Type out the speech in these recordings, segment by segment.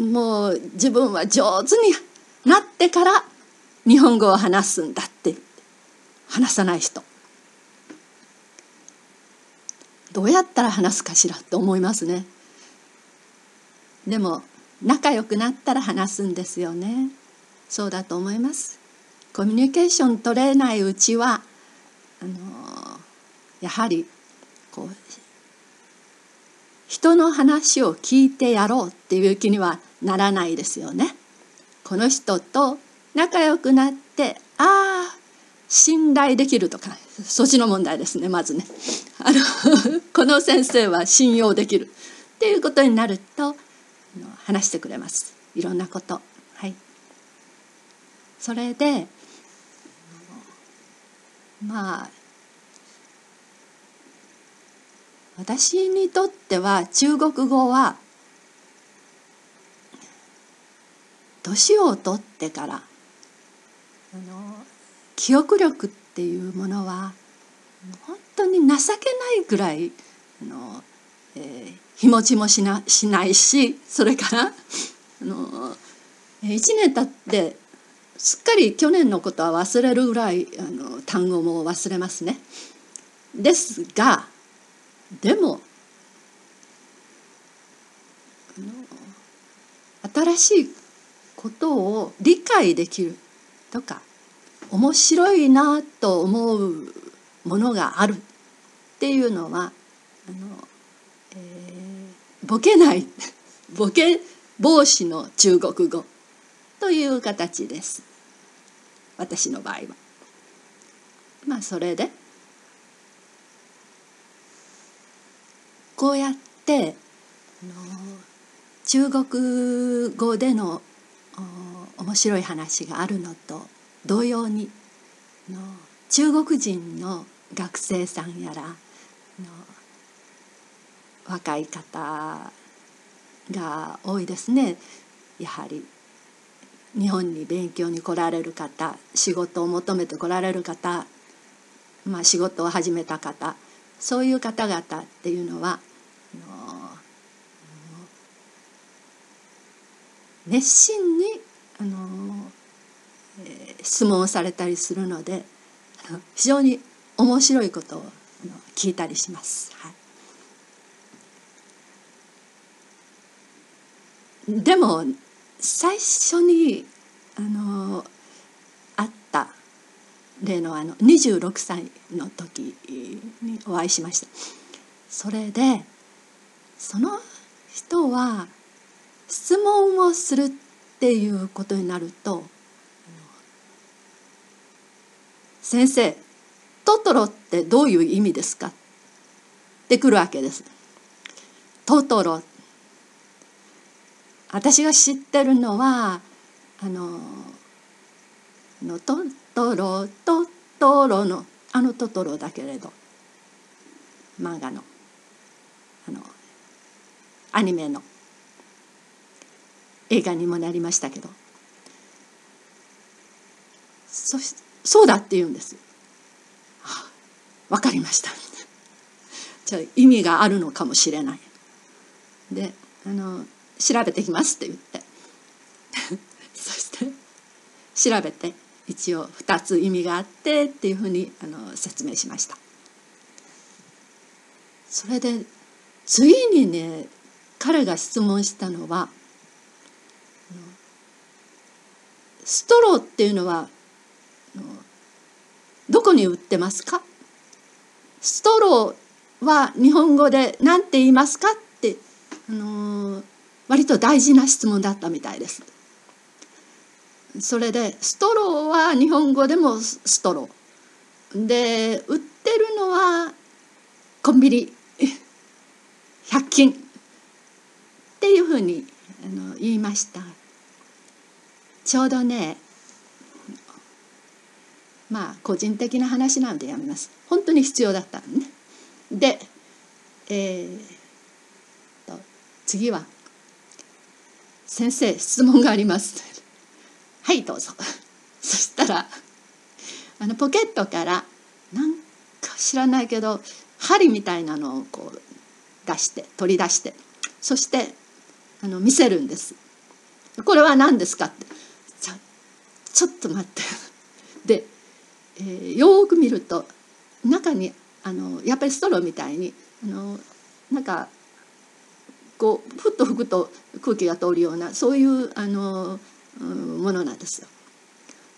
もう自分は上手になってから日本語を話すんだって。話さない人。どうやったら話すかしらと思いますね。でも仲良くなったら話すんですよね。そうだと思います。コミュニケーション取れないうちはあのやはりこう人の話を聞いてやろうっていう気にはならないですよね。この人と仲良くなってああ信頼できるとかそっちの問題ですねまずね。あの この先生は信用できるっていうことになると話してくれますいろんなこと。はい、それでまあ私にとっては中国語は年を取ってからあの記憶力っていうものは本当に情けないぐらいあの、えー、日持ちもしなしないしそれからあの1年経ってすっかり去年のことは忘れるぐらいあの単語も忘れますね。ですがでも新しいことを理解できるとか面白いなと思うものがあるっていうのはあの、えー、ボケない ボケ防止の中国語という形です私の場合は。まあそれでこうやって中国語での面白い話があるのと同様に中国人の学生さんやら若い方が多いですね。やはり日本に勉強に来られる方仕事を求めて来られる方、まあ、仕事を始めた方そういう方々っていうのは熱心にあの、えー、質問をされたりするのであの非常に面白いことをあの聞いたりします。はい、でも最初にあの会った例のあの26歳の時にお会いしました。それでその人は質問をするっていうことになると「先生トトロってどういう意味ですか?」ってくるわけです。トトロ私が知ってるのはあののトトロトトロのあのトトロだけれど漫画のあのアニメの映画にもなりましたけどそしそうだって言うんですよ。はあ、分かりました じゃあ意味があるのかもしれない。であの調べてきますって言って そして調べて一応2つ意味があってっていうふうにあの説明しました。それで次にね彼が質問したのはストローっていうのはどこに売ってますか？ストローは日本語で何て言いますかって、あのー、割と大事な質問だったみたいです。それでストローは日本語でもストロー。で売ってるのはコンビニ。100均。っていうふうにあの言いました。ちょうどねまあ個人的な話なんでやめます。本当に必要だったのね。でえー、と次は「先生質問があります」はいどうぞ。そしたらあのポケットからなんか知らないけど針みたいなのをこう出して取り出してそしてあの見せるんですこれは何ですか?」ってちょちょっと待って で、えー、よく見ると中にあのやっぱりストローみたいにあのなんかこうふっと吹くと空気が通るようなそういうあの、うん、ものなんですよ。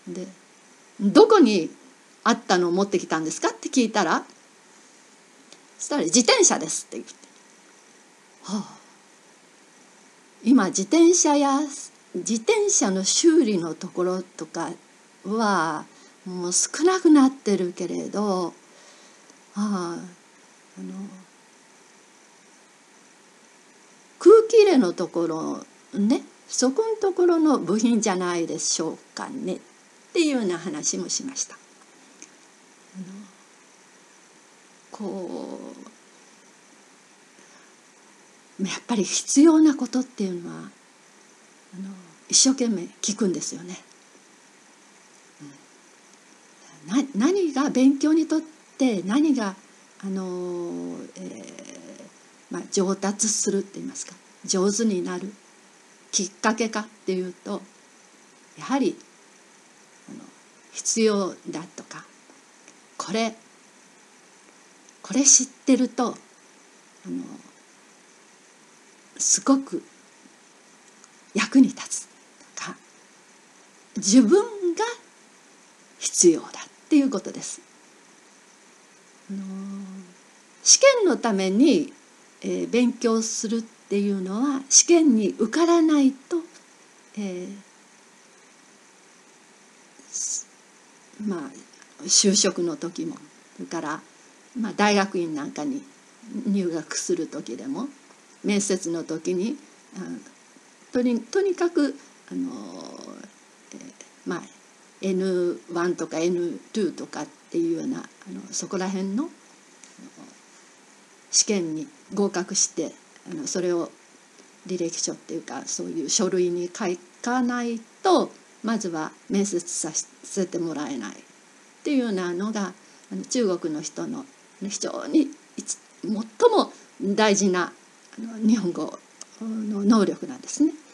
でどこにあったのを持ってきたんですかって聞いたらそしたら「自転車です」って言って、はあ、今自転車や自転車の修理のところとかはもう少なくなってるけれどあああの空気入れのところねそこのところの部品じゃないでしょうかねっていうような話もしました。こうやっぱり必要なことっていうのはあの一生懸命聞くんですよね。な何が勉強にとって何があの、えーまあ、上達するって言いますか上手になるきっかけかっていうとやはりあの必要だとかこれこれ知ってるとあのすごく役に立つとか自分が必要だっていうことです。試験のために、えー、勉強するっていうのは試験に受からないと、えー、まあ就職の時もそれからまあ、大学院なんかに入学する時でも面接の時にとにとにかくあの、えー、まあ N1 とか N2 とかっていうようなあのそこら辺の試験に合格してあのそれを履歴書っていうかそういう書類に書かないとまずは面接させてもらえないっていうようなのがあの中国の人の非常に最も大事な日本語の能力なんですね。